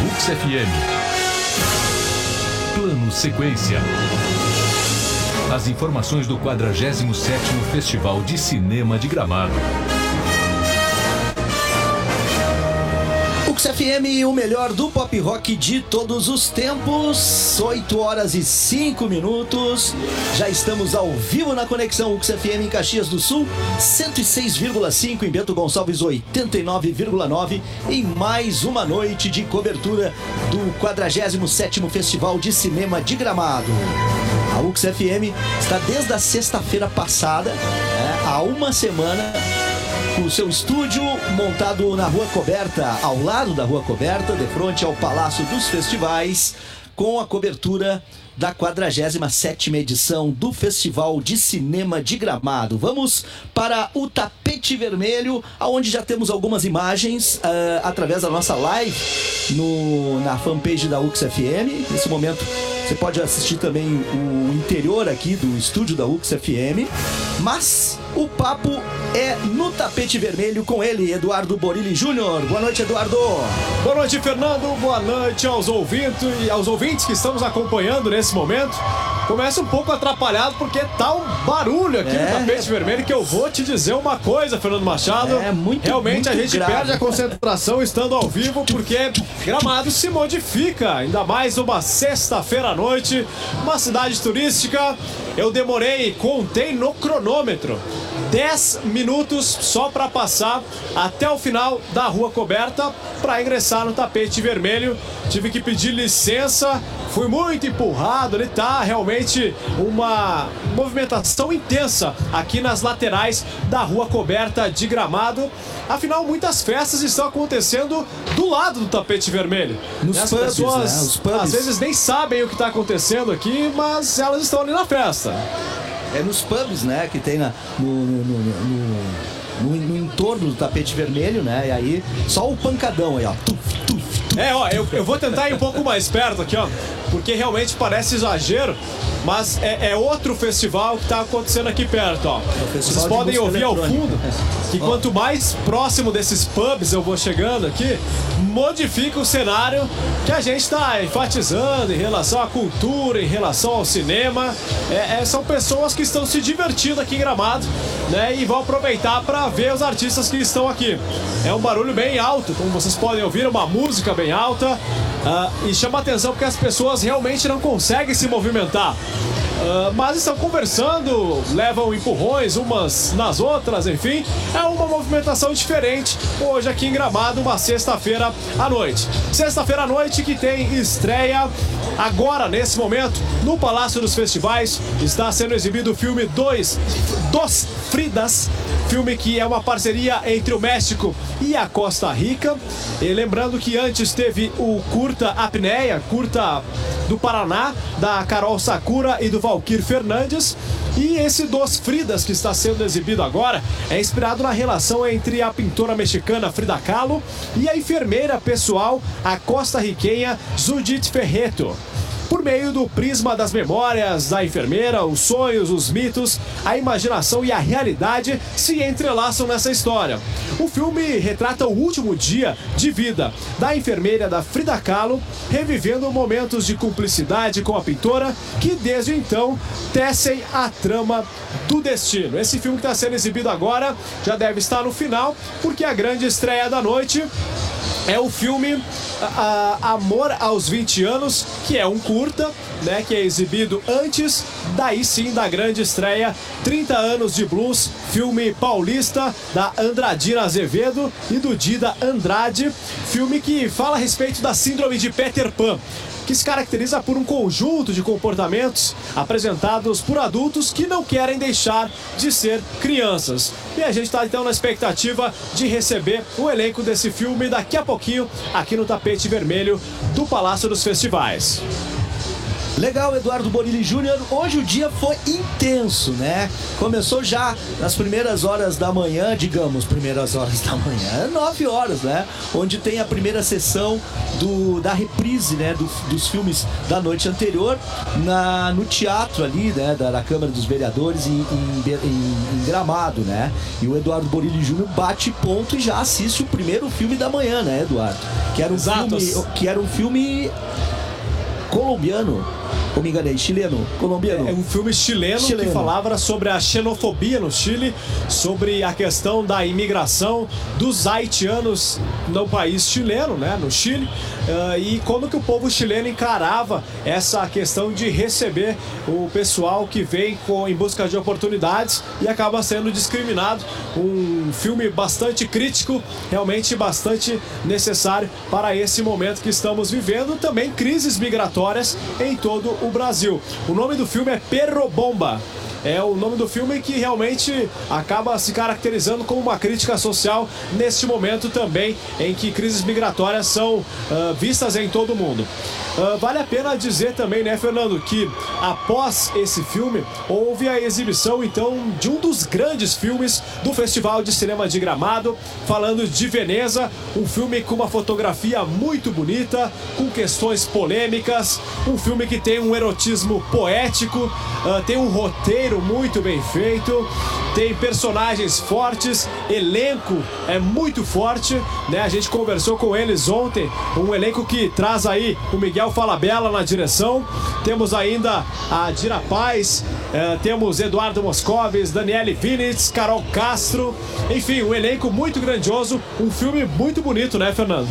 Rux FM. Plano Sequência. As informações do 47º Festival de Cinema de Gramado. Ux FM, o melhor do pop rock de todos os tempos. 8 horas e 5 minutos. Já estamos ao vivo na conexão Ux FM em Caxias do Sul, 106,5 em Bento Gonçalves, 89,9 em mais uma noite de cobertura do 47º Festival de Cinema de Gramado. A Ux FM está desde a sexta-feira passada, né, há uma semana, o seu estúdio montado na Rua Coberta, ao lado da Rua Coberta, de frente ao Palácio dos Festivais, com a cobertura da 47ª edição do Festival de Cinema de Gramado. Vamos para o tapete vermelho, aonde já temos algumas imagens uh, através da nossa live no, na fanpage da UX FM. Nesse momento você pode assistir também o interior aqui do estúdio da UX FM. Mas o papo é no tapete vermelho com ele, Eduardo Borilli Júnior. Boa noite, Eduardo. Boa noite, Fernando. Boa noite aos ouvintes e aos ouvintes que estamos acompanhando nesse momento. Começa um pouco atrapalhado porque tá um barulho aqui É. no tapete vermelho que eu vou te dizer uma coisa, Fernando Machado. É, muito, Realmente muito a gente grave. perde a concentração estando ao vivo porque Gramado se modifica, ainda mais uma sexta-feira noite, uma cidade turística. Eu demorei, contei no cronômetro. 10 minutos só para passar até o final da rua coberta para ingressar no tapete vermelho. Tive que pedir licença, fui muito empurrado. Ele tá realmente uma movimentação intensa aqui nas laterais da rua coberta de gramado. Afinal, muitas festas estão acontecendo do lado do tapete vermelho. Nos as pubs, pessoas né? Os pubs. às vezes nem sabem o que está acontecendo aqui, mas elas estão ali na festa. É nos pubs, né, que tem na, no, no, no, no- no- no entorno do tapete vermelho, né? E aí só o pancadão aí, ó. Tuf, tuf. É, ó, eu, eu vou tentar ir um pouco mais perto aqui, ó. Porque realmente parece exagero, mas é, é outro festival que tá acontecendo aqui perto, ó. festival Vocês de podem ouvir ao fundo que quanto mais próximo desses pubs eu vou chegando aqui, modifica o cenário que a gente tá enfatizando em relação à cultura, em relação ao cinema. É, é, são pessoas que estão se divertindo aqui em Gramado, né? E vão aproveitar para ver os artistas que estão aqui. É um barulho bem alto, como vocês podem ouvir, uma música bem alta. Ah, e chama atenção porque as pessoas realmente não conseguem se movimentar. Ah, mas estão conversando, levam empurrões umas nas outras, enfim. É uma movimentação diferente hoje aqui em Gramado, uma sexta-feira à noite. Sexta-feira à noite que tem estreia agora, nesse momento, no Palácio dos Festivais. Está sendo exibido o filme Dois Dos Fridas. Filme que é uma parceria entre o México e a Costa Rica. E lembrando que antes teve o curta Apneia, curta do Paraná, da Carol Sakura e do Valkyr Fernandes. E esse Dos Fridas que está sendo exibido agora é inspirado na relação entre a pintora mexicana Frida Kahlo e a enfermeira pessoal, a costa-riquenha Judith Ferreto por meio do prisma das memórias da enfermeira, os sonhos, os mitos, a imaginação e a realidade se entrelaçam nessa história. O filme retrata o último dia de vida da enfermeira da Frida Kahlo, revivendo momentos de cumplicidade com a pintora que desde então tecem a trama do destino. Esse filme que está sendo exibido agora já deve estar no final, porque a grande estreia da noite é o filme a- a- Amor aos 20 anos, que é um curta, né, que é exibido antes, daí sim, da grande estreia 30 anos de blues, filme paulista da Andradina Azevedo e do Dida Andrade, filme que fala a respeito da síndrome de Peter Pan que se caracteriza por um conjunto de comportamentos apresentados por adultos que não querem deixar de ser crianças. E a gente está então na expectativa de receber o elenco desse filme daqui a pouquinho aqui no tapete vermelho do Palácio dos Festivais. Legal, Eduardo Borilli Júnior. Hoje o dia foi intenso, né? Começou já nas primeiras horas da manhã, digamos, primeiras horas da manhã, 9 horas, né? Onde tem a primeira sessão do, da reprise né, do- dos filmes da noite anterior na, no teatro ali, né, da, da Câmara dos Vereadores em, em em- em Gramado, né? E o Eduardo Borilli Júnior bate ponto e já assiste o primeiro filme da manhã, né, Eduardo? Que era um filme, que era um filme colombiano. Ou me enganei, chileno, colombiano. É um filme chileno, Chileno. que falava sobre a xenofobia no Chile, sobre a questão da imigração dos haitianos no país chileno, né, no Chile, ah, e como que o povo chileno encarava essa questão de receber o pessoal que vem com, em busca de oportunidades e acaba sendo discriminado. Um filme bastante crítico, realmente bastante necessário para esse momento que estamos vivendo, também crises migratórias em todo o Brasil. O nome do filme é Perro Bomba. É o nome do filme que realmente acaba se caracterizando como uma crítica social neste momento também em que crises migratórias são ah, vistas em todo o mundo. Ah, vale a pena dizer também, né, Fernando, que após esse filme houve a exibição então de um dos grandes filmes do Festival de Cinema de Gramado, falando de Veneza, um filme com uma fotografia muito bonita, com questões polêmicas, um filme que tem um erotismo poético, ah, tem um roteiro muito bem feito, tem personagens fortes, elenco é muito forte, né? A gente conversou com eles ontem, um elenco que traz aí o Miguel Falabella na direção, temos ainda a Dira Paz, eh, temos Eduardo Moscovis, Daniele Vinitz, Carol Castro, enfim, um elenco muito grandioso, um filme muito bonito, né, Fernando?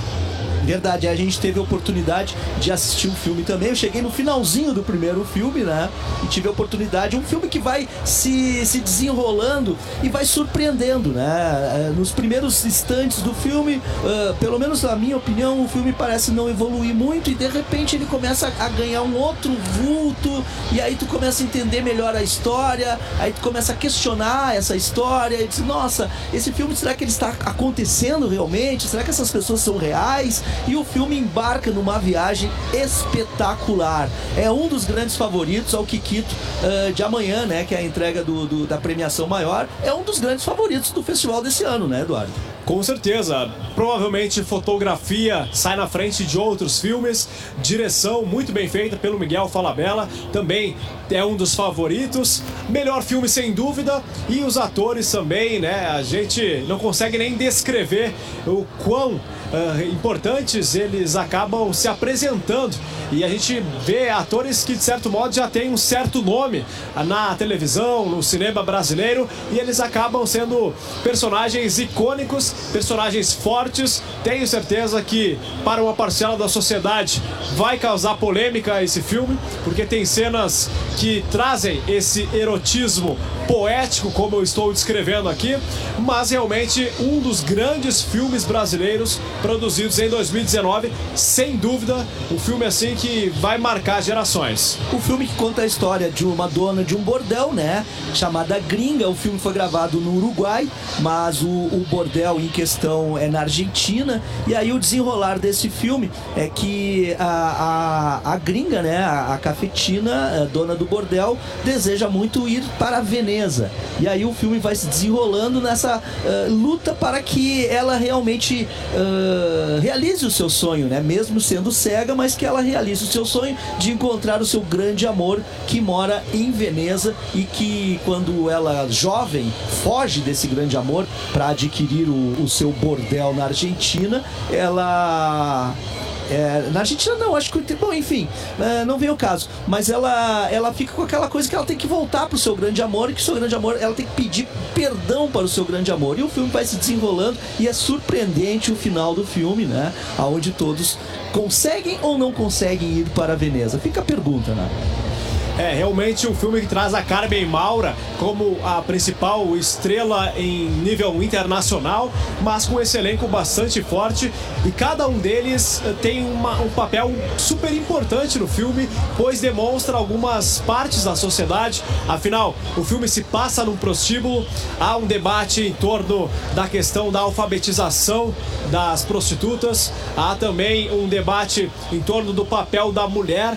Verdade, a gente teve a oportunidade de assistir o filme também. Eu cheguei no finalzinho do primeiro filme, né? E tive a oportunidade. Um filme que vai se, se desenrolando e vai surpreendendo, né? Eh, Nos primeiros instantes do filme, eh, pelo menos na minha opinião, o filme parece não evoluir muito e de repente ele começa a ganhar um outro vulto. E aí tu começa a entender melhor a história, aí tu começa a questionar essa história e diz, nossa, esse filme será que ele está acontecendo realmente? Será que essas pessoas são reais? E o filme embarca numa viagem espetacular. É um dos grandes favoritos ao Kikito ah, de amanhã, né? Que é a entrega do, do- da premiação maior. É um dos grandes favoritos do festival desse ano, né, Eduardo? Com certeza. Provavelmente fotografia sai na frente de outros filmes. Direção muito bem feita pelo Miguel Falabella. Também é um dos favoritos. Melhor filme sem dúvida. E os atores também, né? A gente não consegue nem descrever o quão ah, importantes eles acabam se apresentando. E a gente vê atores que, de certo modo, já têm um certo nome na televisão, no cinema brasileiro, e eles acabam sendo personagens icônicos, personagens fortes. Tenho certeza que, para uma parcela da sociedade, vai causar polêmica esse filme, porque tem cenas que trazem esse erotismo poético, como eu estou descrevendo aqui, mas realmente um dos grandes filmes brasileiros produzidos em 2019, sem dúvida, um filme assim que vai marcar gerações. O filme que conta a história de uma dona de um bordel, né? Chamada Gringa. O filme foi gravado no Uruguai, mas o, o bordel em questão é na Argentina. E aí o desenrolar desse filme é que a, a, a gringa, né? A, a cafetina, a dona do bordel, deseja muito ir para Veneza. E aí o filme vai se desenrolando nessa ah, luta para que ela realmente ah, realize o seu sonho, né? Mesmo sendo cega, mas que ela realize o seu sonho de encontrar o seu grande amor que mora em Veneza e que quando ela jovem foge desse grande amor para adquirir o, o seu bordel na Argentina, ela é, na Argentina não, acho que. Bom, enfim, é, não vem o caso. Mas ela, ela fica com aquela coisa que ela tem que voltar pro seu grande amor e que o seu grande amor, ela tem que pedir perdão para o seu grande amor. E o filme vai se desenrolando e é surpreendente o final do filme, né? Onde todos conseguem ou não conseguem ir para Veneza. Fica a pergunta, né? É realmente um filme que traz a Carmen Maura como a principal estrela em nível internacional, mas com esse elenco bastante forte e cada um deles eh, tem uma- um papel super importante no filme, pois demonstra algumas partes da sociedade. Afinal, o filme se passa num prostíbulo, há um debate em torno da questão da alfabetização das prostitutas, há também um debate em torno do papel da mulher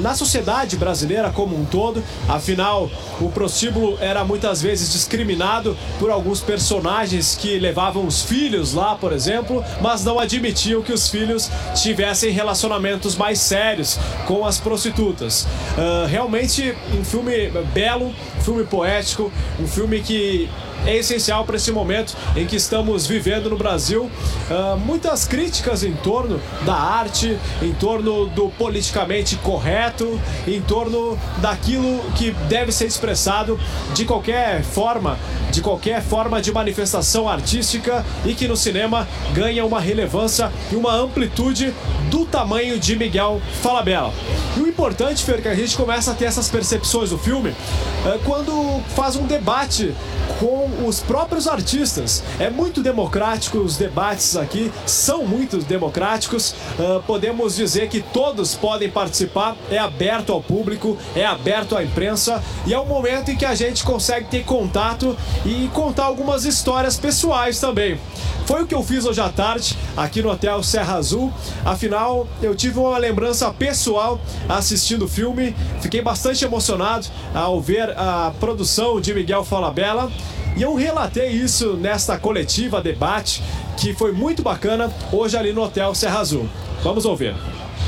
na sociedade brasileira brasileira como um todo. Afinal, o prostíbulo era muitas vezes discriminado por alguns personagens que levavam os filhos lá, por exemplo, mas não admitiam que os filhos tivessem relacionamentos mais sérios com as prostitutas. Uh, realmente um filme belo, um filme poético, um filme que é essencial para esse momento em que estamos vivendo no Brasil. Uh, muitas críticas em torno da arte, em torno do politicamente correto, em torno daquilo que deve ser expressado de qualquer forma, de qualquer forma de manifestação artística e que no cinema ganha uma relevância e uma amplitude do tamanho de Miguel Falabella. E o importante, Fer, é que a gente começa a ter essas percepções do filme uh, quando faz um debate com os próprios artistas. É muito democrático, os debates aqui são muito democráticos. Uh, podemos dizer que todos podem participar, é aberto ao público, é aberto à imprensa e é um momento em que a gente consegue ter contato e contar algumas histórias pessoais também. Foi o que eu fiz hoje à tarde aqui no Hotel Serra Azul. Afinal, eu tive uma lembrança pessoal assistindo o filme. Fiquei bastante emocionado ao ver a produção de Miguel Falabella. E eu relatei isso nesta coletiva, debate, que foi muito bacana hoje ali no Hotel Serra Azul. Vamos ouvir.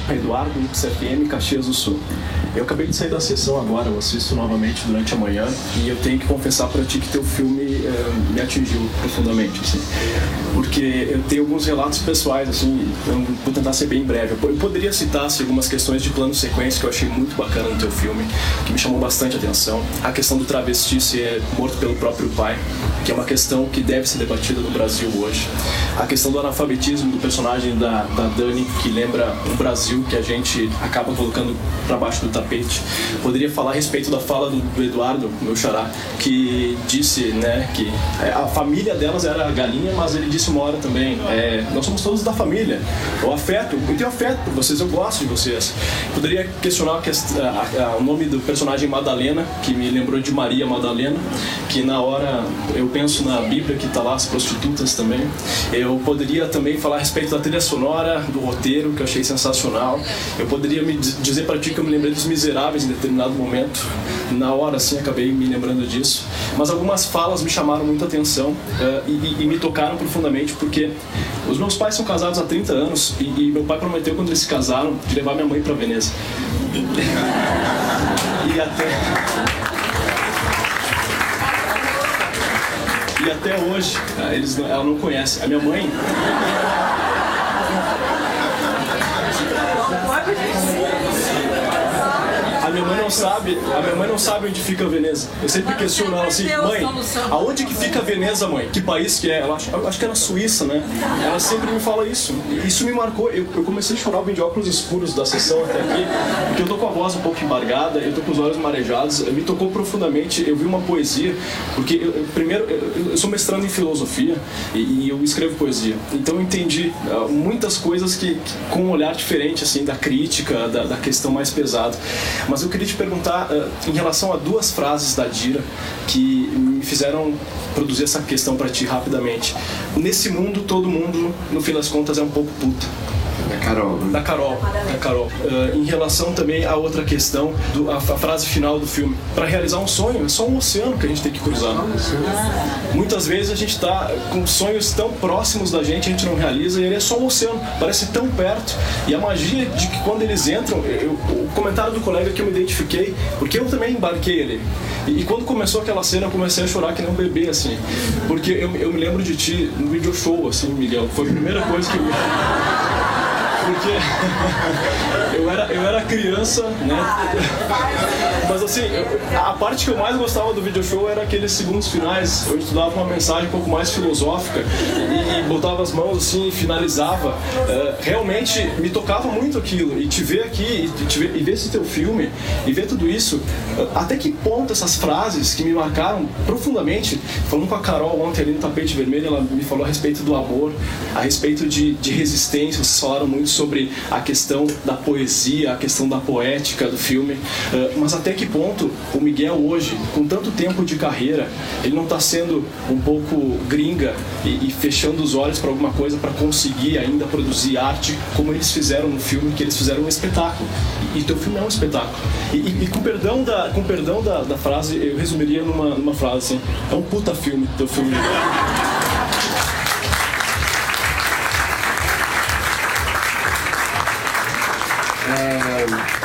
Eduardo, XFM, Caxias do Sul. Eu acabei de sair da sessão agora, eu assisto novamente durante a manhã e eu tenho que confessar para ti que teu filme é, me atingiu profundamente, assim. Porque eu tenho alguns relatos pessoais, assim, eu vou tentar ser bem breve. Eu poderia citar assim, algumas questões de plano sequência que eu achei muito bacana no teu filme, que me chamou bastante atenção. A questão do travesti ser morto pelo próprio pai, que é uma questão que deve ser debatida no Brasil hoje. A questão do analfabetismo do personagem da, da Dani, que lembra um Brasil que a gente acaba colocando para baixo do tapete tapete. Poderia falar a respeito da fala do, do Eduardo, meu xará, que disse né, que é, a família delas era galinha, mas ele disse uma hora também: é, nós somos todos da família. O afeto, eu tenho afeto por vocês, eu gosto de vocês. Poderia questionar o nome do personagem Madalena, que me lembrou de Maria Madalena, que na hora eu penso na Bíblia que está lá, as prostitutas também. Eu poderia também falar a respeito da trilha sonora, do roteiro, que eu achei sensacional. Eu poderia me dizer para ti que eu me lembrei dos Miseráveis em determinado momento. Na hora, assim, acabei me lembrando disso. Mas algumas falas me chamaram muita atenção uh, e, e, me tocaram profundamente porque os meus pais são casados há 30 anos e, e meu pai prometeu quando eles se casaram de levar minha mãe para Veneza. e até e até hoje eles, ela não conhece. A minha mãe não sabe, a minha mãe não sabe onde fica Veneza. Eu sempre questiono ela assim, mãe, aonde que fica Veneza, mãe? Que país que é? Ela acho, acho que é na Suíça, né? Ela sempre me fala isso. Isso me marcou. Eu, eu comecei a chorar o de óculos escuros da sessão até aqui, porque eu tô com a voz um pouco embargada, eu tô com os olhos marejados. Me tocou profundamente. Eu vi uma poesia, porque eu, primeiro eu, eu, sou mestrando em filosofia e, e, eu escrevo poesia. Então eu entendi uh, muitas coisas que, que, com um olhar diferente assim da crítica, da, da questão mais pesada. Mas eu queria te perguntar uh, em relação a duas frases da Dira que me fizeram produzir essa questão para ti rapidamente. Nesse mundo, todo mundo, no fim das contas, é um pouco puta. Da Carol. Né? Da Carol. Da Carol. Uh, em relação também a outra questão, do, a, a frase final do filme. Para realizar um sonho, é só um oceano que a gente tem que cruzar. Muitas vezes a gente está com sonhos tão próximos da gente, a gente não realiza, e ele é só um oceano, parece tão perto. E a magia de que quando eles entram, eu, o comentário do colega que eu me identifiquei, porque eu também embarquei ele. E, e, quando começou aquela cena, eu comecei a chorar que nem um bebê, assim. Porque eu, eu me lembro de ti no video show, assim, Miguel. Foi a primeira coisa que eu porque eu era, eu era criança, né? Mas assim, eu, a parte que eu mais gostava do video show era aqueles segundos finais, onde tu dava uma mensagem um pouco mais filosófica e, e botava as mãos assim e finalizava. Uh, realmente me tocava muito aquilo. E te ver aqui, e, te ver, e ver esse teu filme, e ver tudo isso, uh, até que ponto essas frases que me marcaram profundamente, falando com a Carol ontem ali no tapete vermelho, ela me falou a respeito do amor, a respeito de, de resistência, vocês falaram muito sobre a questão da poesia, a questão da poética do filme, uh, mas até que ponto o Miguel hoje, com tanto tempo de carreira, ele não está sendo um pouco gringa e, e fechando os olhos para alguma coisa para conseguir ainda produzir arte como eles fizeram no filme, que eles fizeram um espetáculo. E, e teu filme é um espetáculo. E, e, com perdão da, com perdão da, da frase, eu resumiria numa, numa frase assim: é um puta filme, teu filme. É,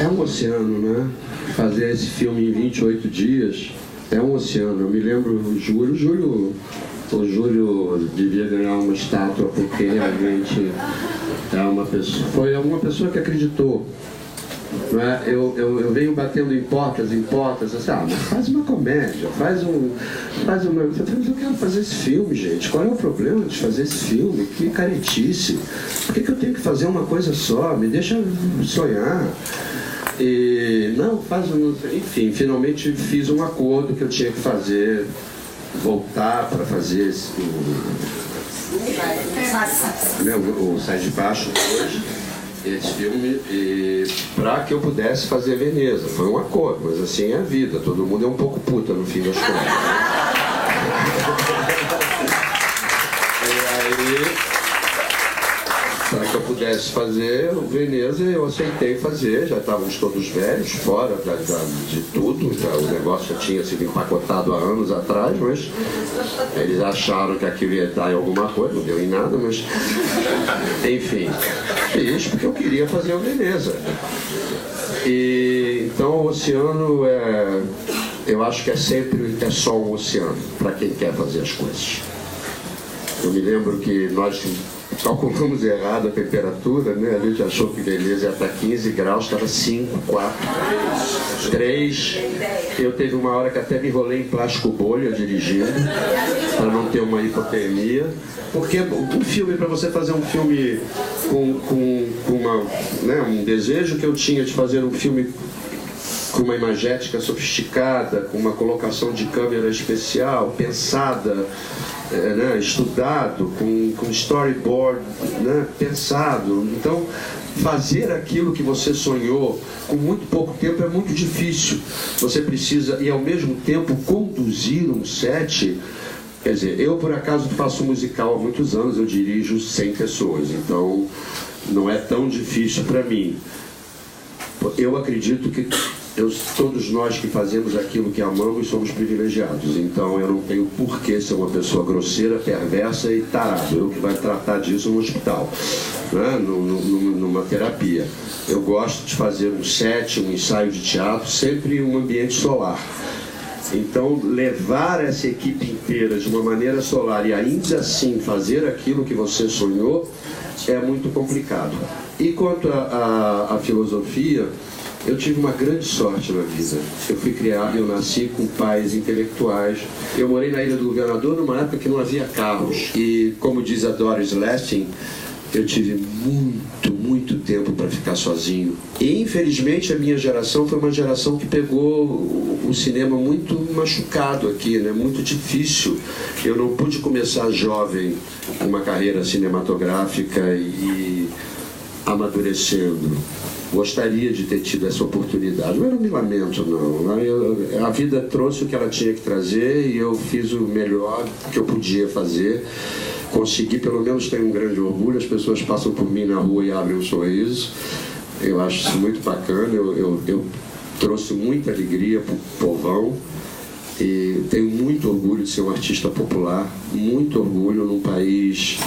é um oceano, né? Fazer esse filme em 28 dias é um oceano. Eu me lembro, o Júlio, Júlio, o Júlio devia ganhar uma estátua porque realmente é uma pessoa, foi uma pessoa que acreditou é? Eu, eu, eu, venho batendo em portas, em portas, assim, ah, mas faz uma comédia, faz um. Faz uma. Eu quero fazer esse filme, gente. Qual é o problema de fazer esse filme? Que caretice. Por que, que eu tenho que fazer uma coisa só? Me deixa sonhar. E não, faz um. Enfim, finalmente fiz um acordo que eu tinha que fazer, voltar para fazer o, né, o, o Sai de Baixo hoje esse filme para que eu pudesse fazer Veneza. Foi um acordo, mas assim é a vida. Todo mundo é um pouco puta no fim das contas. Pudesse fazer o Veneza, eu aceitei fazer, já estávamos todos velhos, fora da, da, de tudo, já, o negócio já tinha sido empacotado há anos atrás, mas eles acharam que aquilo ia dar em alguma coisa, não deu em nada, mas enfim, fiz porque eu queria fazer o Veneza. E, então o oceano é, eu acho que é sempre é só um oceano para quem quer fazer as coisas. Eu me lembro que nós calculamos errado a temperatura, né? A gente achou que Veneza ia estar 15 graus, estava 5, 4, 3. Eu teve uma hora que até me enrolei em plástico bolha dirigindo, para não ter uma hipotermia. Porque um filme, para você fazer um filme com, com, com uma, né, um desejo que eu tinha de fazer um filme com uma imagética sofisticada, com uma colocação de câmera especial, pensada, é, né, estudado, com, com storyboard né, pensado. Então, fazer aquilo que você sonhou com muito pouco tempo é muito difícil. Você precisa, e ao mesmo tempo, conduzir um set. Quer dizer, eu por acaso faço musical há muitos anos, eu dirijo 100 pessoas, então não é tão difícil para mim. Eu acredito que eu, todos nós que fazemos aquilo que amamos somos privilegiados. Então eu não tenho por que ser uma pessoa grosseira, perversa e tarado. Eu que vai tratar disso no hospital, né? numa terapia. Eu gosto de fazer um set, um ensaio de teatro, sempre em um ambiente solar. Então, levar essa equipe inteira de uma maneira solar e ainda assim fazer aquilo que você sonhou é muito complicado. E quanto à filosofia, eu tive uma grande sorte na vida. Eu fui criado, eu nasci com pais intelectuais. Eu morei na Ilha do Governador numa época que não havia carros. E, como diz a Doris Lessing, eu tive muito, muito tempo para ficar sozinho. E infelizmente a minha geração foi uma geração que pegou o cinema muito machucado aqui, né? Muito difícil. Eu não pude começar jovem uma carreira cinematográfica e amadurecendo gostaria de ter tido essa oportunidade. Mas não me lamento, não. A vida trouxe o que ela tinha que trazer e eu fiz o melhor que eu podia fazer. Consegui, pelo menos tenho um grande orgulho, as pessoas passam por mim na rua e abrem um sorriso. Eu acho isso muito bacana, eu, eu, eu trouxe muita alegria para o povão. E tenho muito orgulho de ser um artista popular, muito orgulho num país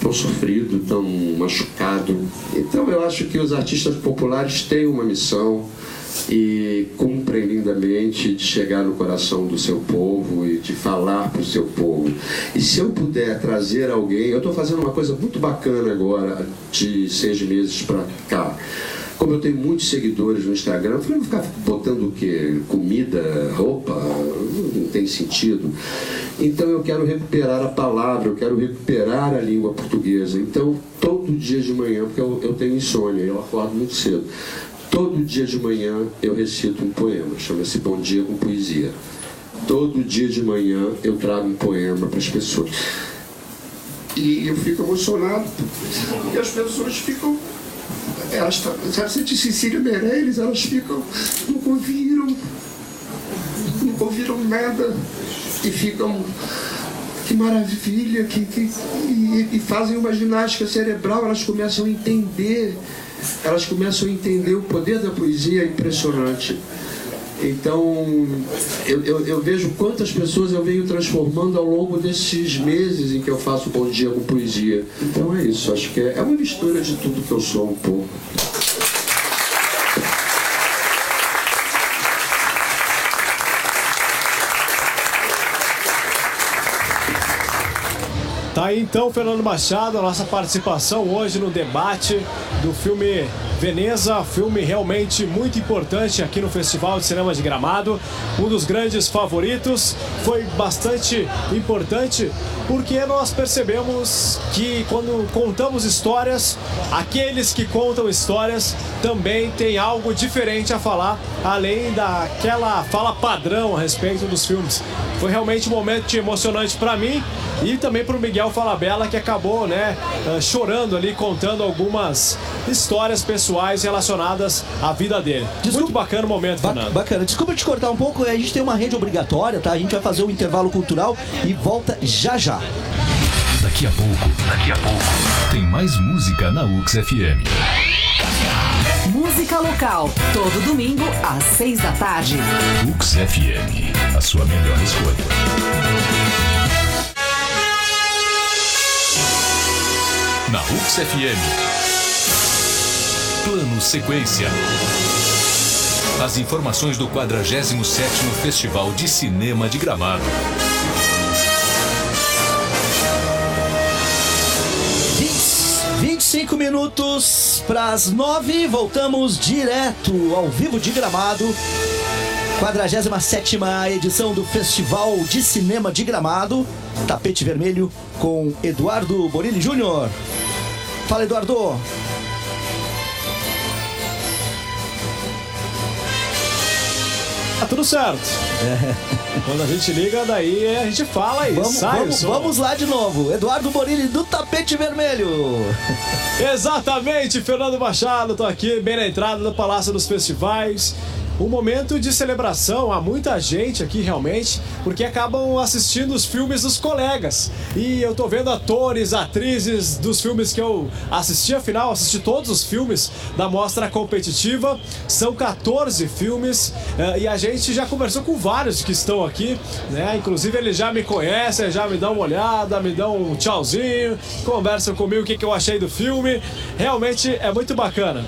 tão sofrido, tão machucado. Então eu acho que os artistas populares têm uma missão e cumprem lindamente de chegar no coração do seu povo e de falar para o seu povo. E se eu puder trazer alguém, eu estou fazendo uma coisa muito bacana agora, de seis meses para cá. Como eu tenho muitos seguidores no Instagram, eu falei, vou ficar botando o quê? Comida, roupa? Não tem sentido. Então eu quero recuperar a palavra, eu quero recuperar a língua portuguesa. Então, todo dia de manhã, porque eu, eu tenho insônia, eu acordo muito cedo. Todo dia de manhã eu recito um poema, chama-se Bom Dia com Poesia. Todo dia de manhã eu trago um poema para as pessoas. E eu fico emocionado. E as pessoas ficam. Elas, sabe, você de Cecília Meirelles, elas ficam. Nunca ouviram. Nunca ouviram nada. E ficam. Que maravilha, que, que, e, e fazem uma ginástica cerebral, elas começam a entender, elas começam a entender o poder da poesia é impressionante. Então, eu, eu, eu, vejo quantas pessoas eu venho transformando ao longo desses meses em que eu faço Bom Dia com Poesia. Então é isso, acho que é, é uma mistura de tudo que eu sou um pouco. Tá aí então, Fernando Machado, a nossa participação hoje no debate do filme Veneza, filme realmente muito importante aqui no Festival de Cinema de Gramado, um dos grandes favoritos. Foi bastante importante porque nós percebemos que quando contamos histórias, aqueles que contam histórias também têm algo diferente a falar, além daquela fala padrão a respeito dos filmes. Foi realmente um momento emocionante para mim e também para o Miguel Falabella, que acabou né, eh, chorando ali, contando algumas histórias pessoais relacionadas à vida dele. Desculpa, Muito bacana o momento, ba Fernando. Bacana. Desculpa te cortar um pouco, a gente tem uma rede obrigatória, tá? A gente vai fazer um intervalo cultural e volta já já. Daqui a pouco, daqui a pouco, tem mais música na UX FM. Música local, todo domingo às seis da tarde. UX FM, a sua melhor escolha. na UX FM. Plano Sequência. As informações do 47º Festival de Cinema de Gramado. Cinco minutos para as nove, voltamos direto ao vivo de Gramado 47 edição do Festival de Cinema de Gramado. Tapete Vermelho com Eduardo Borini Júnior. Fala, Eduardo. Tá tudo certo. É. Quando a gente liga, daí a gente fala e vamos, sai vamos, vamos lá de novo. Eduardo Borini do Tapete Vermelho. Exatamente, Fernando Machado. Tô aqui bem na entrada do Palácio dos Festivais um momento de celebração. Há muita gente aqui realmente, porque acabam assistindo os filmes dos colegas. E eu tô vendo atores, atrizes dos filmes que eu assisti, afinal, assisti todos os filmes da mostra competitiva. São 14 filmes eh, e a gente já conversou com vários que estão aqui, né? Inclusive eles já me conhecem, já me dão uma olhada, me dão um tchauzinho, conversam comigo o que, que eu achei do filme. Realmente é muito bacana.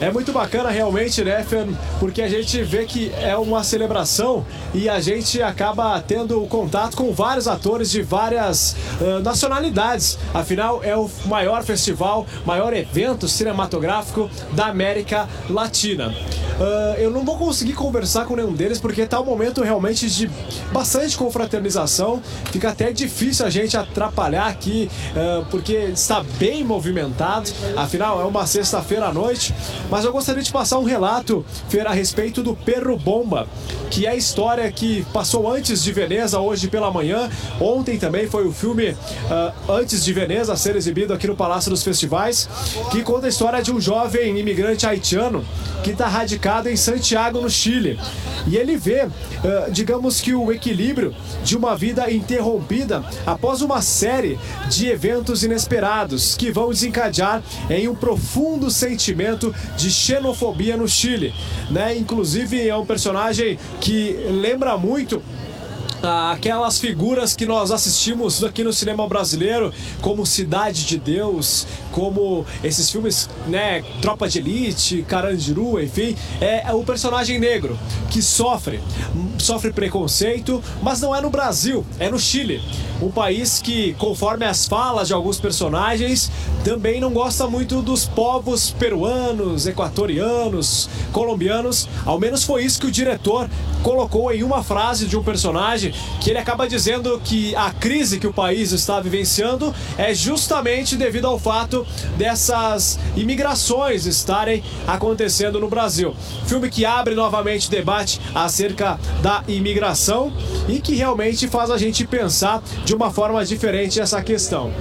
É muito bacana realmente, né, Fer? Porque a gente vê que é uma celebração e a gente acaba tendo contato com vários atores de várias uh, nacionalidades. Afinal, é o maior festival, maior evento cinematográfico da América Latina. Uh, eu não vou conseguir conversar com nenhum deles porque está um momento realmente de bastante confraternização. Fica até difícil a gente atrapalhar aqui uh, porque está bem movimentado. Afinal, é uma sexta-feira à noite. Mas eu gostaria de passar um relato, Fer, a respeito do Perro Bomba, que é a história que passou antes de Veneza, hoje pela manhã. Ontem também foi o filme uh, Antes de Veneza a ser exibido aqui no Palácio dos Festivais, que conta a história de um jovem imigrante haitiano que está radicado em Santiago, no Chile. E ele vê, uh, digamos que o equilíbrio de uma vida interrompida após uma série de eventos inesperados que vão desencadear em um profundo sentimento de xenofobia no Chile, né? Inclusive é um personagem que lembra muito aquelas figuras que nós assistimos aqui no cinema brasileiro, como Cidade de Deus, como esses filmes, né, Tropa de Elite, Carandiru, enfim, é, é o personagem negro que sofre, sofre preconceito, mas não é no Brasil, é no Chile, um país que, conforme as falas de alguns personagens, também não gosta muito dos povos peruanos, equatorianos, colombianos, ao menos foi isso que o diretor colocou em uma frase de um personagem que ele acaba dizendo que a crise que o país está vivenciando é justamente devido ao fato dessas imigrações estarem acontecendo no Brasil. Filme que abre novamente debate acerca da imigração e que realmente faz a gente pensar de uma forma diferente essa questão.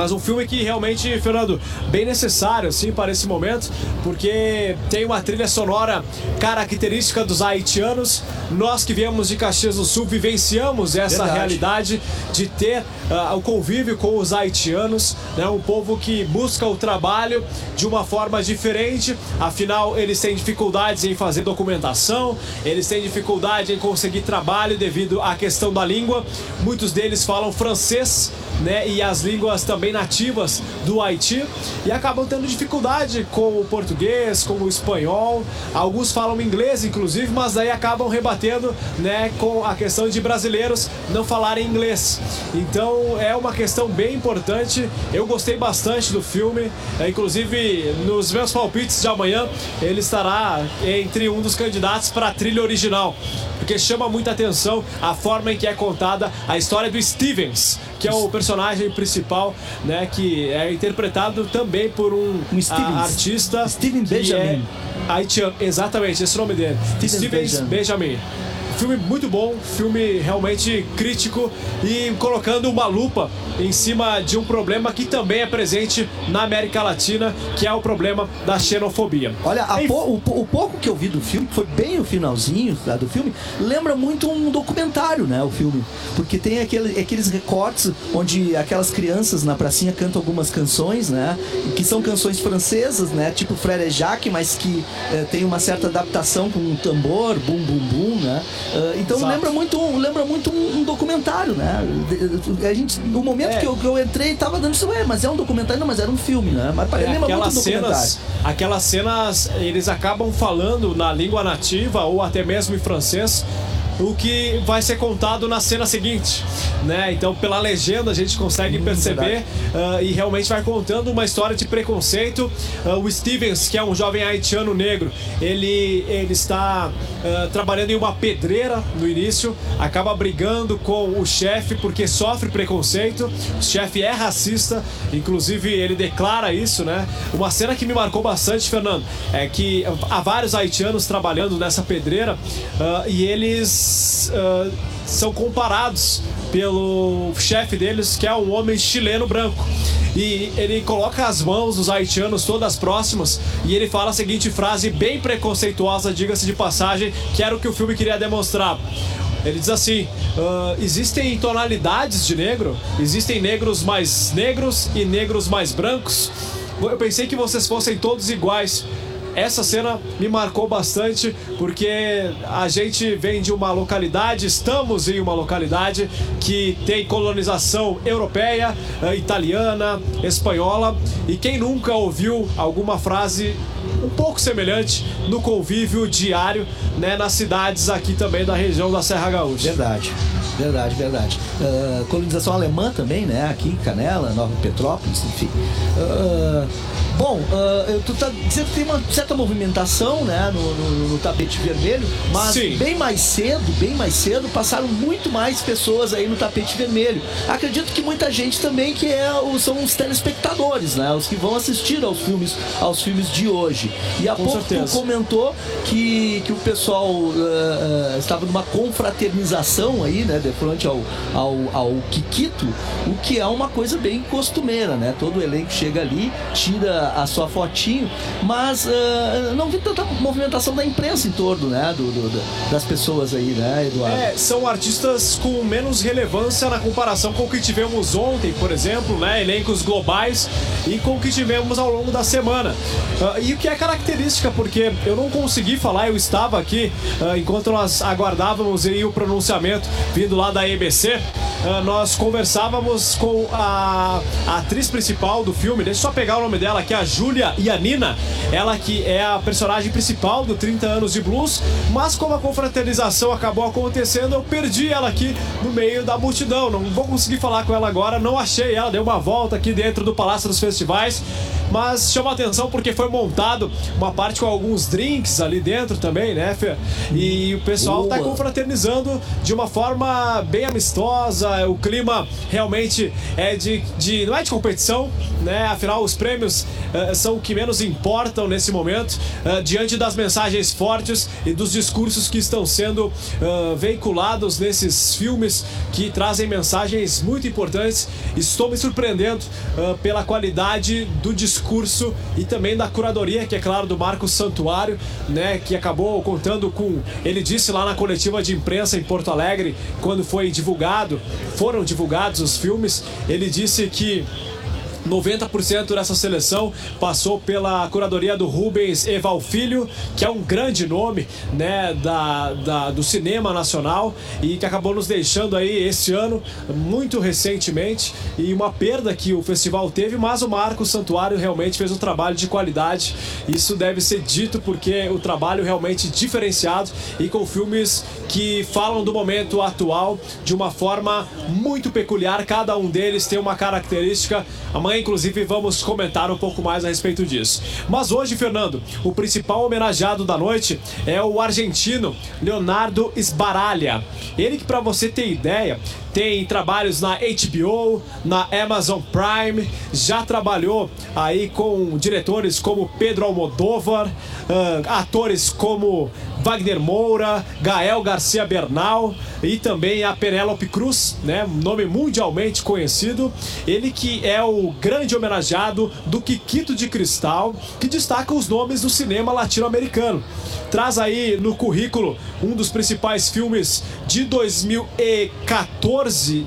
Mas um filme que realmente, Fernando, bem necessário assim para esse momento, porque tem uma trilha sonora característica dos haitianos. Nós que viemos de Caxias do Sul vivenciamos essa Verdade. realidade de ter ah, o convívio com os haitianos, né? Um povo que busca o trabalho de uma forma diferente. Afinal, eles têm dificuldades em fazer documentação, eles têm dificuldade em conseguir trabalho devido à questão da língua. Muitos deles falam francês, né? E as línguas também nativas do Haiti e acabam tendo dificuldade com o português, com o espanhol. Alguns falam inglês, inclusive, mas daí acabam rebatendo, né? Com a questão de brasileiros não falarem inglês. Então é uma questão bem importante. Eu gostei bastante do filme, É, inclusive nos meus palpites de amanhã ele estará entre um dos candidatos para a trilha original, porque chama muita atenção a forma em que é contada a história do Stevens, que é o personagem principal, né, que é interpretado também por um, Um Stevens. artista Steven que Benjamin. é haitiano, exatamente, esse é o nome dele, Steven Benjamin. Benjamin. Filme muito bom, filme realmente crítico e colocando uma lupa em cima de um problema que também é presente na América Latina, que é o problema da xenofobia. Olha, po- o, o pouco que eu vi do filme, que foi bem o finalzinho tá, do filme, lembra muito um documentário, né? O filme. Porque tem aquele, aqueles recortes onde aquelas crianças na pracinha cantam algumas canções, né? Que são canções francesas, né? Tipo Frère Jacques, mas que eh, tem uma certa adaptação com um tambor, bum bum bum, né? Ah, então Exato. lembra muito, um- lembra muito um, um documentário, né? A gente, no momento É. que, eu, que eu entrei, tava dando isso, ué, mas é um documentário, não, mas era um filme, né? Mas É, lembra muito um aquelas documentário. cenas, aquelas cenas, eles acabam falando na língua nativa ou até mesmo em francês o que vai ser contado na cena seguinte, né? Então, pela legenda a gente consegue perceber ah, e realmente vai contando uma história de preconceito. Ah, o Stevens, que é um jovem haitiano negro, ele ele está ah, trabalhando em uma pedreira no início, acaba brigando com o chefe porque sofre preconceito. O chefe é racista, inclusive ele declara isso, né? Uma cena que me marcou bastante, Fernando, é que há vários haitianos trabalhando nessa pedreira e eles ah, são comparados pelo chefe deles, que é um homem chileno branco. E ele coloca as mãos dos haitianos todas próximas e ele fala a seguinte frase bem preconceituosa, diga-se de passagem, que era o que o filme queria demonstrar. Ele diz assim: "Ah, existem tonalidades de negro, existem negros mais negros e negros mais brancos. Eu pensei que vocês fossem todos iguais. Essa cena me marcou bastante porque a gente vem de uma localidade, estamos em uma localidade que tem colonização europeia, eh, italiana, espanhola e quem nunca ouviu alguma frase um pouco semelhante no convívio diário, né, nas cidades aqui também da região da Serra Gaúcha. Verdade, verdade, verdade. Ah, colonização alemã também, né? Aqui em Canela, Nova Petrópolis, enfim. Ah, bom, ah, eu- tu tá dizendo que tem uma certa movimentação, né? No, no- no tapete vermelho, mas Sim. bem mais cedo, bem mais cedo, passaram muito mais pessoas aí no tapete vermelho. Acredito que muita gente também que é, são os telespectadores, né? Os que vão assistir aos filmes, aos filmes de hoje. E há Com pouco certeza. tu comentou que, que o pessoal ah, ah, estava numa confraternização aí, né, de frente ao, ao, ao Kikito, o que é uma coisa bem costumeira, né? Todo o elenco chega ali, tira a sua fotinho, mas ah, não vi tanta movimentação da imprensa em torno, né, do, do- das pessoas aí, né, Eduardo? É, são artistas com menos relevância na comparação com o que tivemos ontem, por exemplo, né? Elencos globais e com o que tivemos ao longo da semana. Ah, e o que é característica, porque eu não consegui falar, eu estava aqui ah, enquanto nós aguardávamos aí o pronunciamento vindo lá da EBC. ah, nós conversávamos com a, a atriz principal do filme, deixa eu só pegar o nome dela aqui, a a Júlia Nina, ela que é a personagem principal do 30 anos de blues, mas como a confraternização acabou acontecendo, eu perdi ela aqui no meio da multidão. Não vou conseguir falar com ela agora, não achei ela, deu uma volta aqui dentro do Palácio dos Festivais, mas chama atenção porque foi montado uma parte com alguns drinks ali dentro também, né, Fê? E o pessoal tá Boa. confraternizando de uma forma bem amistosa, o clima realmente é de, de não é de competição, né? Afinal, os prêmios eh, são o que menos importam nesse momento, eh, diante das mensagens fortes e dos discursos que estão sendo eh, veiculados nesses filmes que trazem mensagens muito importantes. Estou me surpreendendo pela qualidade do discurso e também da curadoria, que é claro, do Marcos Santuário, né? Que acabou contando com. Ele disse lá na coletiva de imprensa em Porto Alegre, quando foi divulgado, foram divulgados os filmes, ele disse que. 90% dessa seleção passou pela curadoria do Rubens Eval Filho, que é um grande nome né, da, da- do cinema nacional e que acabou nos deixando aí esse ano, muito recentemente, e uma perda que o festival teve, mas o Marcos Santuário realmente fez um trabalho de qualidade. Isso deve ser dito porque o trabalho realmente diferenciado e com filmes que falam do momento atual de uma forma muito peculiar. Cada um deles tem uma característica. Inclusive, vamos comentar um pouco mais a respeito disso. Mas hoje, Fernando, o principal homenageado da noite é o argentino Leonardo Sbaraglia. Ele que, para você ter ideia, tem trabalhos na HBO, na Amazon Prime, já trabalhou aí com diretores como Pedro Almodóvar, ah, atores como Wagner Moura, Gael Garcia Bernal e também a Penélope Cruz, né, nome mundialmente conhecido. Ele que é o grande homenageado do Kikito de Cristal, que destaca os nomes do cinema latino-americano. Traz aí no currículo um dos principais filmes de 2014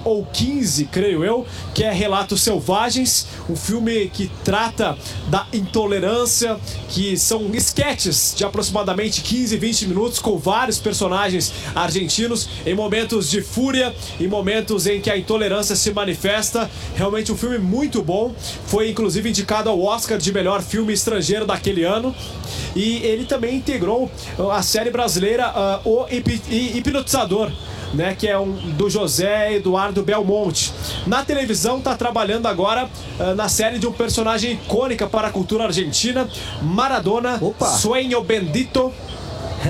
ou 15, creio eu, que é Relatos Selvagens, um filme que trata da intolerância, que são esquetes de aproximadamente 15, 20 minutos com vários personagens argentinos em momentos de fúria, em momentos em que a intolerância se manifesta. Realmente um filme muito bom. Foi inclusive indicado ao Oscar de melhor filme estrangeiro daquele ano. E ele também integrou a série brasileira ah, O Hipnotizador. Né, que é um do José Eduardo Belmonte. Na televisão tá trabalhando agora ah, na série de um personagem icônica para a cultura argentina, Maradona, Opa. Sueño Bendito.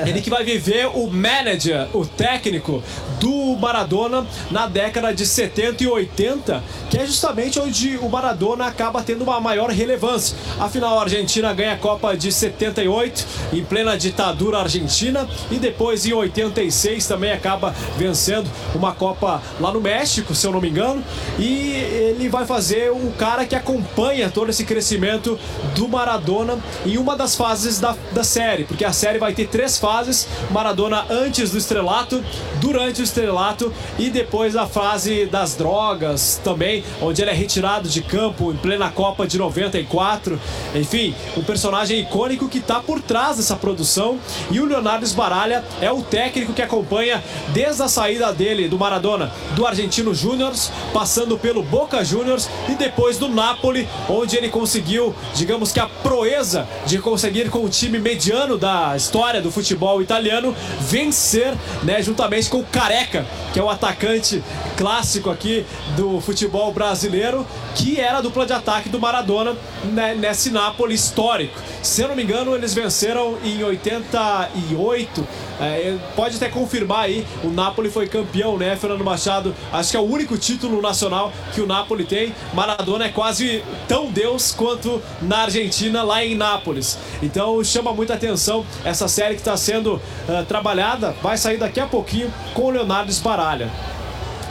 Ele que vai viver o manager, o técnico do Maradona na década de 70 e 80, que é justamente onde o Maradona acaba tendo uma maior relevância. Afinal, a Argentina ganha a Copa de 78, em plena ditadura argentina, e depois em 86 também acaba vencendo uma Copa lá no México, se eu não me engano, e ele vai fazer o cara que acompanha todo esse crescimento do Maradona em uma das fases da, da série, porque a série vai ter três fases: Maradona antes do estrelato, durante o estrelato e depois a fase das drogas também, onde ele é retirado de campo em plena Copa de 94. Enfim, um personagem icônico que está por trás dessa produção e o Leonardo Sbaraglia é o técnico que acompanha desde a saída dele do Maradona, do Argentino Júnior, passando pelo Boca Juniors e depois do Napoli, onde ele conseguiu, digamos que a proeza de conseguir com o time mediano da história do futebol italiano vencer, né, juntamente com o Careca, que é o atacante clássico aqui do futebol brasileiro, que era a dupla de ataque do Maradona né, nesse Napoli histórico. Se eu não me engano, eles venceram em 88. É, pode até confirmar aí, o Napoli foi campeão, né, Fernando Machado? Acho que é o único título nacional que o Napoli tem. Maradona é quase tão Deus quanto na Argentina, lá em Nápoles. Então chama muita atenção essa série que está sendo ah, trabalhada. Vai sair daqui a pouquinho com o Leonardo Sbaraglia.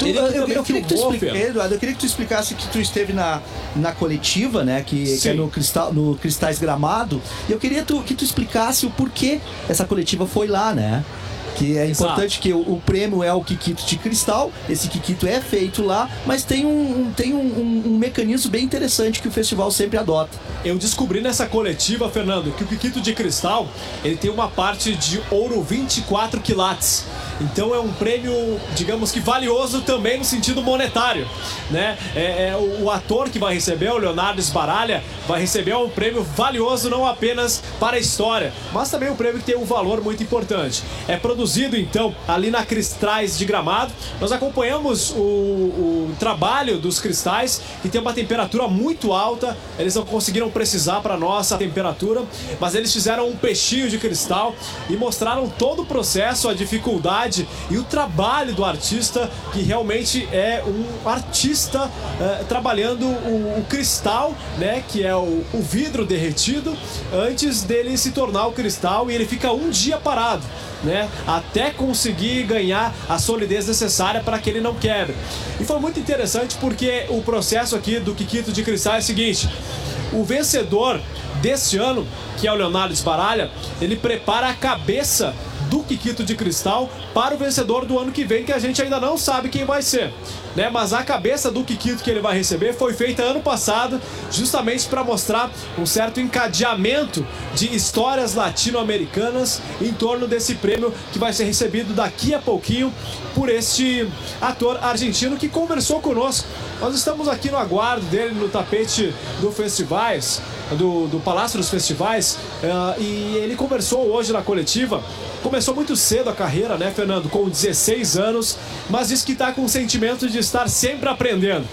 Tu- eu, eu- eu queria que tu explica-. Eduardo, eu queria que tu explicasse que tu esteve na, na coletiva, né? Que, que é no, cristal, no Cristais Gramado. E eu queria tu- que tu explicasse o porquê essa coletiva foi lá, né? Que é Exato. importante que o, o prêmio é o Kikito de cristal, esse Kikito é feito lá, mas tem um, um- tem um, um- um mecanismo bem interessante que o festival sempre adota. Eu descobri nessa coletiva, Fernando, que o Piquito de Cristal ele tem uma parte de ouro 24 quilates. Então é um prêmio, digamos que valioso também no sentido monetário, né? É, é o, o, ator que vai receber, o Leonardo Sbaralha, vai receber um prêmio valioso não apenas para a história, mas também um prêmio que tem um valor muito importante. É produzido então ali na Cristrais de Gramado. Nós acompanhamos o, o trabalho dos cristais que tem uma temperatura muito alta. Eles não conseguiram precisar para nossa temperatura, mas eles fizeram um peixinho de cristal e mostraram todo o processo, a dificuldade e o trabalho do artista, que realmente é um artista é, trabalhando o, o, cristal, né, que é o, o vidro derretido, antes dele se tornar o cristal e ele fica um dia parado. Né, até conseguir ganhar a solidez necessária para que ele não quebre. E foi muito interessante porque o processo aqui do Kikito de Cristal é o seguinte: o vencedor deste ano, que é o Leonardo Esbaralha, ele prepara a cabeça do Kikito de Cristal para o vencedor do ano que vem, que a gente ainda não sabe quem vai ser. Né? Mas a cabeça do Kikito que ele vai receber foi feita ano passado, justamente para mostrar um certo encadeamento de histórias latino-americanas em torno desse prêmio que vai ser recebido daqui a pouquinho por este ator argentino que conversou conosco. Nós estamos aqui no aguardo dele no tapete do festivais do, do Palácio dos Festivais uh, e ele conversou hoje na coletiva. Começou muito cedo a carreira, né, Fernando? Com 16 anos, mas diz que está com o sentimento de estar sempre aprendendo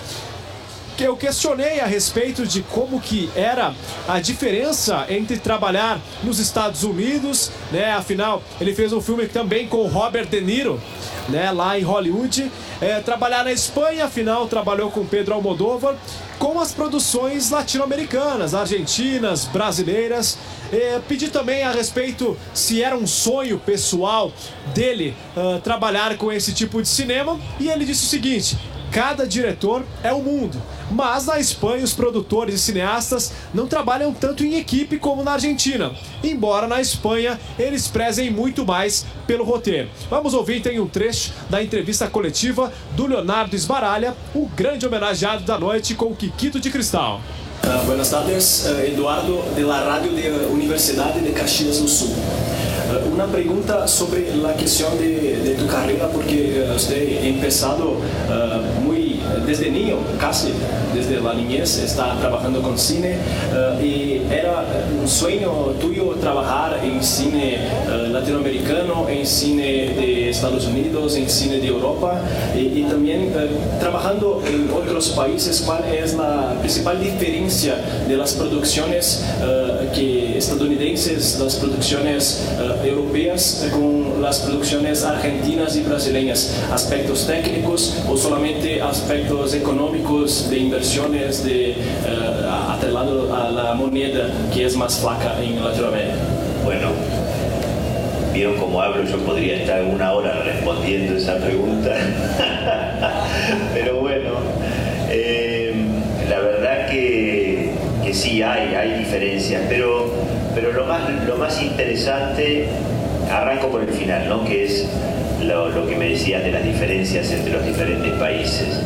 eu questionei a respeito de como que era a diferença entre trabalhar nos Estados Unidos, né? Afinal, ele fez um filme também com Robert De Niro, né? Lá em Hollywood, é, trabalhar na Espanha, afinal trabalhou com Pedro Almodóvar com as produções latino-americanas, argentinas, brasileiras. É, pedi também a respeito se era um sonho pessoal dele uh, trabalhar com esse tipo de cinema e ele disse o seguinte: cada diretor é um mundo. Mas na Espanha, os produtores e cineastas não trabalham tanto em equipe como na Argentina, embora na Espanha eles prezem muito mais pelo roteiro. Vamos ouvir então um trecho da entrevista coletiva do Leonardo Esbaralha, o grande homenageado da noite com o Kikito de Cristal. Uh, buenas tardes, uh, Eduardo, de la Radio de Universidade de Caxias do Sul. Uh, una pregunta sobre la cuestión de, tu carrera, porque usted ha empezado muy desde niño, casi desde la niñez, está trabajando con cine uh, y era un sueño tuyo trabajar en cine uh, latinoamericano, en cine de Estados Unidos, en cine de Europa y, y también uh, trabajando en otros países, ¿cuál es la principal diferencia de las producciones que estadounidenses, las producciones europeas con las producciones argentinas y brasileñas? ¿Aspectos técnicos o solamente aspectos aspectos económicos de inversiones de, uh, a la moneda que es más flaca en Latinoamérica? Bueno, vieron cómo hablo, yo podría estar una hora respondiendo esa pregunta, pero bueno, eh, la verdad que, que, sí hay, hay diferencias, pero, pero lo, más, lo más interesante, arranco por el final, ¿no? que es lo, lo que me decías de las diferencias entre los diferentes países.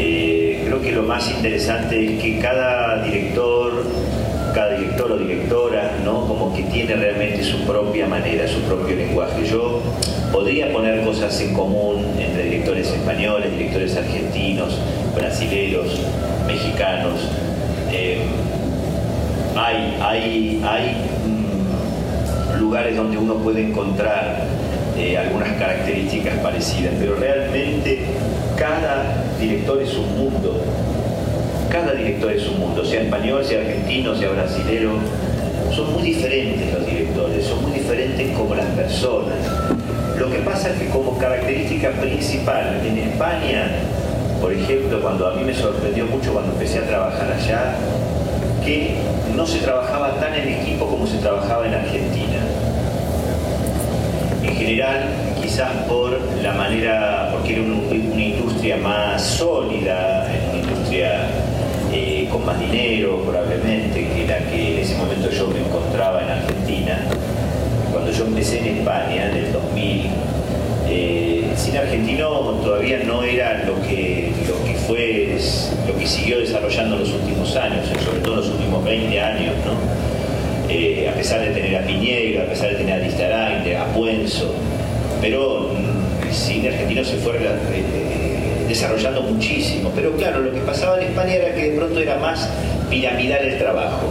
Eh, creo que lo más interesante es que cada director, cada director o directora, ¿no? como que tiene realmente su propia manera, su propio lenguaje. Yo podría poner cosas en común entre directores españoles, directores argentinos, brasileños, mexicanos. Eh, hay hay, hay mm, lugares donde uno puede encontrar eh, algunas características parecidas, pero realmente cada director es un mundo. Cada director es un mundo, sea español, sea argentino, sea brasilero. Son muy diferentes los directores, son muy diferentes como las personas. Lo que pasa es que como característica principal en España, por ejemplo, cuando a mí me sorprendió mucho cuando empecé a trabajar allá, que no se trabajaba tan en equipo como se trabajaba en Argentina. En general, quizás por la manera, porque era una industria más sólida, una industria eh, con más dinero probablemente que la que en ese momento yo me encontraba en Argentina. Cuando yo empecé en España, en el 2000, eh, el cine argentino todavía no era lo que, lo que fue, lo que siguió desarrollando en los últimos años, sobre todo en los últimos 20 años, ¿no? Eh, a pesar de tener a Piñeiro, a pesar de tener a Distarain, a Puenzo, pero mm, el cine argentino se fue eh, desarrollando muchísimo. Pero claro, lo que pasaba en España era que de pronto era más piramidal el trabajo.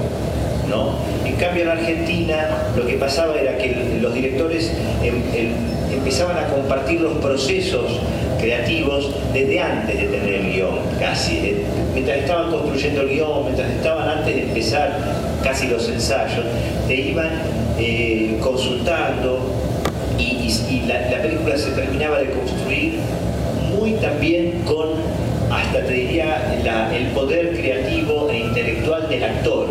¿no? En cambio en Argentina lo que pasaba era que los directores em, em, empezaban a compartir los procesos creativos desde antes de tener el guion, casi. Eh, mientras estaban construyendo el guion, mientras estaban antes de empezar casi los ensayos, te iban eh, consultando y, la, película se terminaba de construir muy también con, hasta te diría, el poder creativo e intelectual del actor,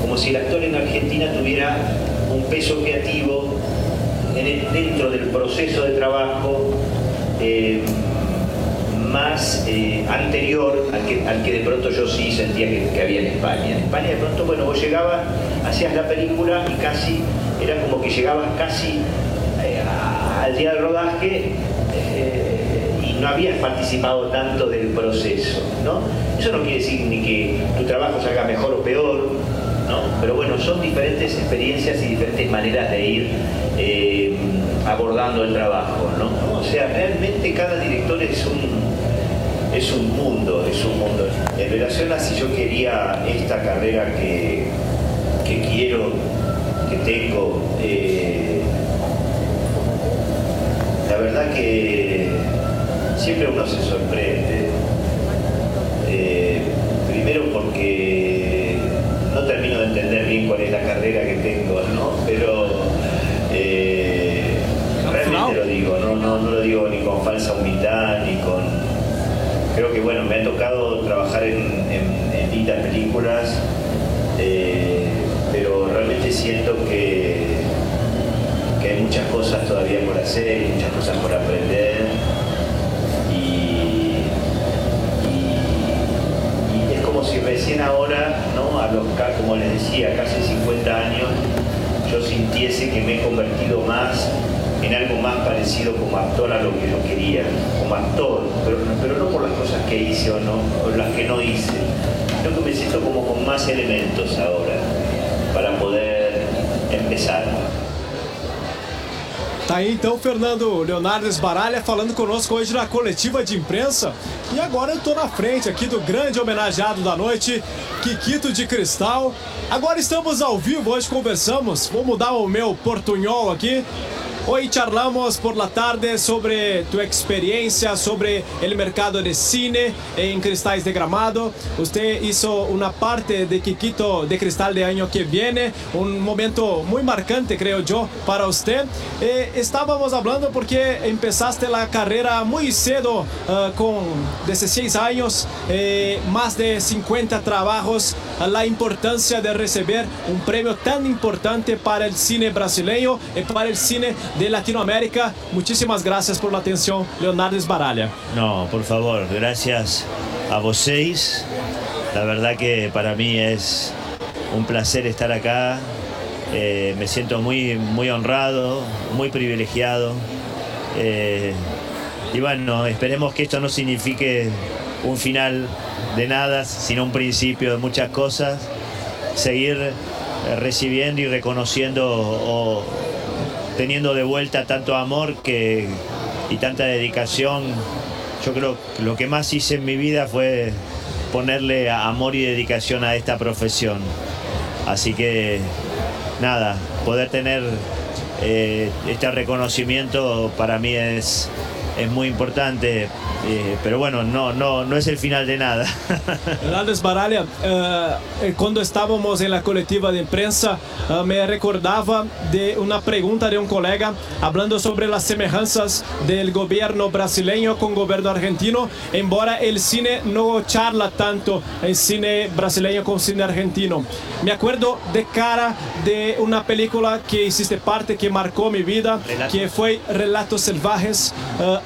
como si el actor en Argentina tuviera un peso creativo dentro del proceso de trabajo eh, más eh, anterior al que, de pronto yo sí sentía que, había en España. En España de pronto, bueno, vos llegabas, hacías la película y casi, era como que llegabas casi eh, al día del rodaje y no habías participado tanto del proceso, ¿no? Eso no quiere decir ni que tu trabajo salga mejor o peor, ¿no? Pero bueno, son diferentes experiencias y diferentes maneras de ir abordando el trabajo, ¿no? O sea, realmente cada director es un es un mundo, es un mundo. En relación a si yo quería esta carrera que, quiero, que tengo, eh, la verdad que siempre uno se sorprende. Eh, primero porque no termino de entender bien cuál es la carrera que tengo, ¿no? Pero eh, realmente lo digo, ¿no? No, no lo digo ni con falsa humildad, ni con creo que bueno, me ha tocado trabajar en, lindas películas, eh, pero realmente siento que, que, hay muchas cosas todavía por hacer, muchas cosas por aprender. Y, es como si recién ahora, ¿no? a los, como les decía, casi 50 años, yo sintiese que me he convertido más en algo más parecido como actor a lo que yo quería, como actor, pero, pero no por las cosas que hice o no, o las que no hice. Creo que me siento como con más elementos ahora para poder empezar. Tá aí então Fernando Leonardo Esbaralha falando conosco hoje na coletiva de imprensa. E agora eu tô na frente aqui do grande homenageado da noite, Kikito de Cristal. Agora estamos ao vivo, hoje conversamos. Vou mudar o meu portunhol aqui. Hoy charlamos por la tarde sobre tu experiencia sobre el mercado de cine en Cristales de Gramado. Usted hizo una parte de Kikito de Cristal de año que viene, un momento muy marcante creo yo para usted. Eh, estábamos hablando porque empezaste la carrera muy cedo uh, con 16 años, eh, más de 50 trabajos, la importancia de recibir un premio tan importante para el cine brasileño y para el cine de Latinoamérica. Muchísimas gracias por la atención, Leonardo Esbaralha. No, por favor, gracias a vosotros. La verdad que para mí es un placer estar acá. Eh, me siento muy, muy honrado, muy privilegiado. Eh, y bueno, esperemos que esto no signifique un final de nada, sino un principio de muchas cosas. Seguir eh, recibiendo y reconociendo teniendo de vuelta tanto amor que, y tanta dedicación. Yo creo que lo que más hice en mi vida fue ponerle amor y dedicación a esta profesión. Así que nada, poder tener eh, este reconocimiento para mí es, es muy importante eh, pero bueno, no, no, no es el final de nada. Hernández Baralha, eh, cuando estábamos en la colectiva de prensa, eh, me recordaba de una pregunta de un colega hablando sobre las semejanzas del gobierno brasileño con el gobierno argentino, embora el cine no charla tanto el cine brasileño con cine argentino. Me acuerdo de cara de una película que hiciste parte, que marcó mi vida, que fue Relatos Selvajes,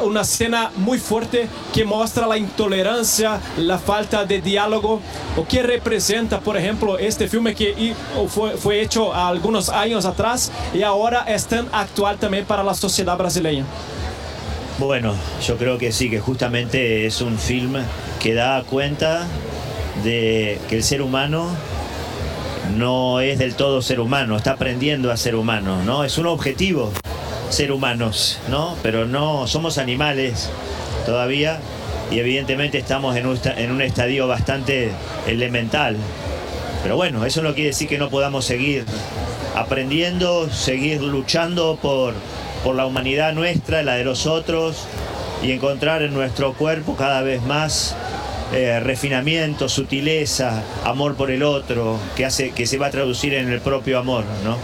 una escena muy fuerte que muestra la intolerancia, la falta de diálogo, o que representa, por ejemplo, este filme que fue, hecho algunos años atrás y ahora es tan actual también para la sociedad brasileña. Bueno, yo creo que sí, que justamente es un film que da cuenta de que el ser humano no es del todo ser humano, está aprendiendo a ser humano, ¿no? Es un objetivo ser humanos, ¿no? Pero no somos animales todavía y evidentemente estamos en un, en un estadio bastante elemental. Pero bueno, eso no quiere decir que no podamos seguir aprendiendo, seguir luchando por, por la humanidad nuestra, la de los otros y encontrar en nuestro cuerpo cada vez más eh, refinamiento, sutileza, amor por el otro, que, hace, que se va a traducir en el propio amor, ¿no?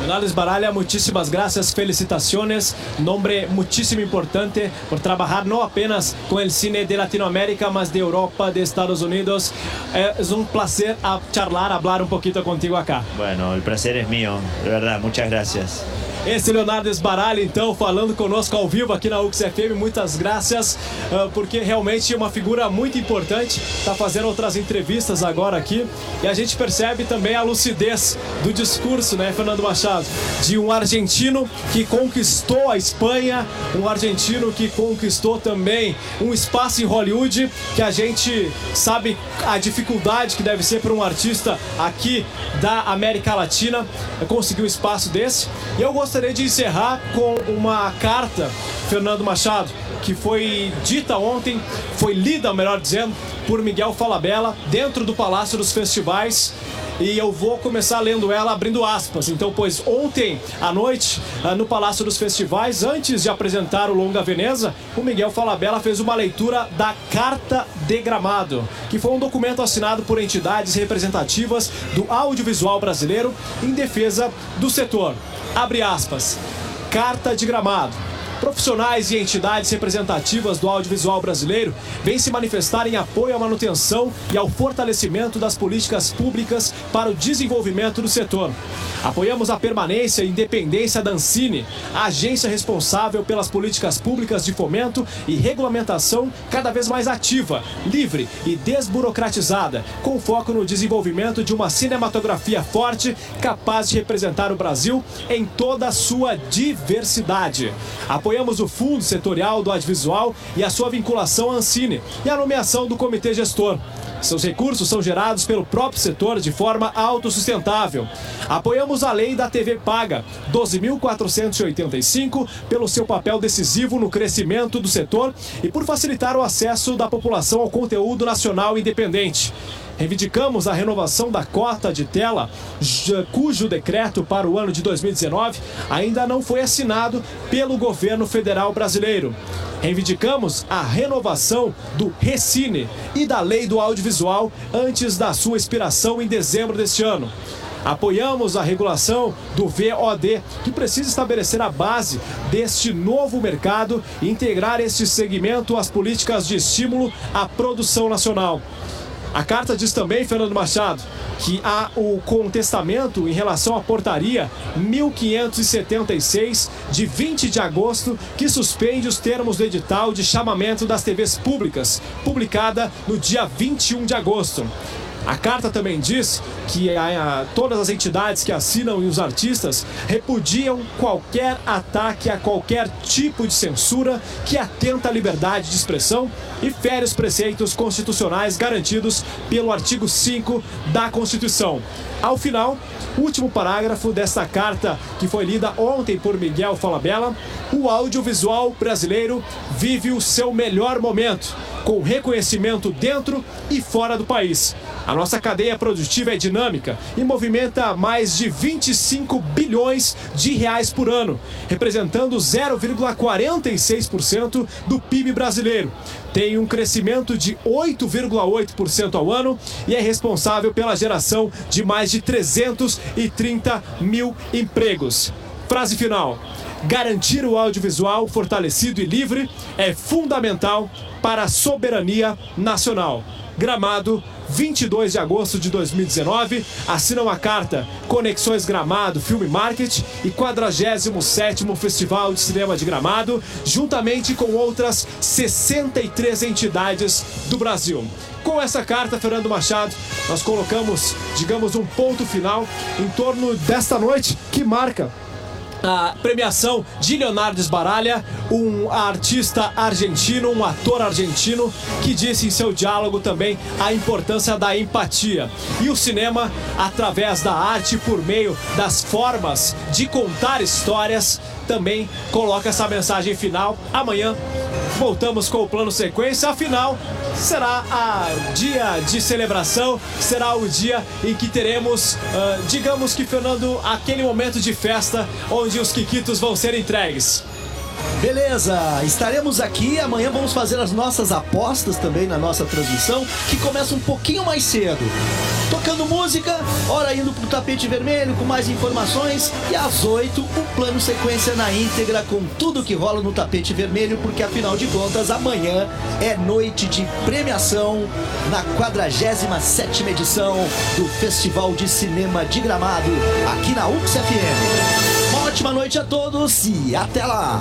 Leonardo Baralha, muchísimas gracias, felicitaciones, nombre muchísimo importante por trabajar no apenas con el cine de Latinoamérica, mas de Europa, de Estados Unidos. Eh, es un placer charlar, hablar un poquito contigo acá. Bueno, el placer es mío, de verdad, muchas gracias. Esse Leonardo Esbaralha, então, falando conosco ao vivo aqui na UX FM. Muitas graças, ah, porque realmente é uma figura muito importante. Está fazendo outras entrevistas agora aqui. E a gente percebe também a lucidez do discurso, né, Fernando Machado? De um argentino que conquistou a Espanha, um argentino que conquistou também um espaço em Hollywood, que a gente sabe a dificuldade que deve ser para um artista aqui da América Latina conseguir um espaço desse. E eu gostaria de encerrar com uma carta, Fernando Machado, que foi dita ontem, foi lida, melhor dizendo, por Miguel Falabella dentro do Palácio dos Festivais. E eu vou começar lendo ela abrindo aspas. Então, pois ontem à noite, ah, no Palácio dos Festivais, antes de apresentar o Longa Veneza, o Miguel Falabella fez uma leitura da Carta de Gramado, que foi um documento assinado por entidades representativas do audiovisual brasileiro em defesa do setor. Abre aspas. Carta de Gramado. Profissionais e entidades representativas do audiovisual brasileiro vêm se manifestar em apoio à manutenção e ao fortalecimento das políticas públicas para o desenvolvimento do setor. Apoiamos a permanência e independência da Ancine, a agência responsável pelas políticas públicas de fomento e regulamentação cada vez mais ativa, livre e desburocratizada, com foco no desenvolvimento de uma cinematografia forte capaz de representar o Brasil em toda a sua diversidade. Apoiamos o Fundo Setorial do Audiovisual e a sua vinculação à Ancine e a nomeação do Comitê Gestor. Seus recursos são gerados pelo próprio setor de forma autossustentável. Apoiamos a lei da TV Paga, 12.485, pelo seu papel decisivo no crescimento do setor e por facilitar o acesso da população ao conteúdo nacional independente. Reivindicamos a renovação da cota de tela, cujo decreto para o ano de 2019 ainda não foi assinado pelo governo federal brasileiro. Reivindicamos a renovação do Recine e da Lei do Audiovisual antes da sua expiração em dezembro deste ano. Apoiamos a regulação do VOD, que precisa estabelecer a base deste novo mercado e integrar este segmento às políticas de estímulo à produção nacional. A carta diz também, Fernando Machado, que há o contestamento em relação à portaria 1576 de 20 de agosto que suspende os termos do edital de chamamento das TVs públicas, publicada no dia 21 de agosto. A carta também diz que a- a- todas as entidades que assinam e os artistas repudiam qualquer ataque a qualquer tipo de censura que atenta à liberdade de expressão e fere os preceitos constitucionais garantidos pelo artigo 5 da Constituição. Ao final, último parágrafo desta carta que foi lida ontem por Miguel Falabella, o audiovisual brasileiro vive o seu melhor momento, com reconhecimento dentro e fora do país. A nossa cadeia produtiva é dinâmica e movimenta mais de 25 bilhões de reais por ano, representando 0,46% do PIB brasileiro. Tem um crescimento de 8,8% ao ano e é responsável pela geração de mais de 330 mil empregos. Frase final. Garantir o audiovisual fortalecido e livre é fundamental para a soberania nacional. Gramado, 22 de agosto de 2019, assinam a carta Conexões Gramado Filme Market e 47º Festival de Cinema de Gramado, juntamente com outras 63 entidades do Brasil. Com essa carta, Fernando Machado, nós colocamos, digamos, um ponto final em torno desta noite que marca a premiação de Leonardo Sbaraglia, um artista argentino, um ator argentino, que disse em seu diálogo também a importância da empatia. E o cinema, através da arte, por meio das formas de contar histórias, também coloca essa mensagem final. Amanhã voltamos com o plano sequência. Afinal, será a dia de celebração, será o dia em que teremos, uh, digamos que, Fernando, aquele momento de festa onde os quiquitos vão ser entregues. Beleza, estaremos aqui. Amanhã vamos fazer as nossas apostas também na nossa transmissão, que começa um pouquinho mais cedo. Tocando música, hora indo pro tapete vermelho com mais informações. E às 8, o plano sequência na íntegra com tudo que rola no tapete vermelho, porque afinal de contas, amanhã é noite de premiação na 47 edição do Festival de Cinema de Gramado, aqui na UX FM. Ótima noite a todos e até lá!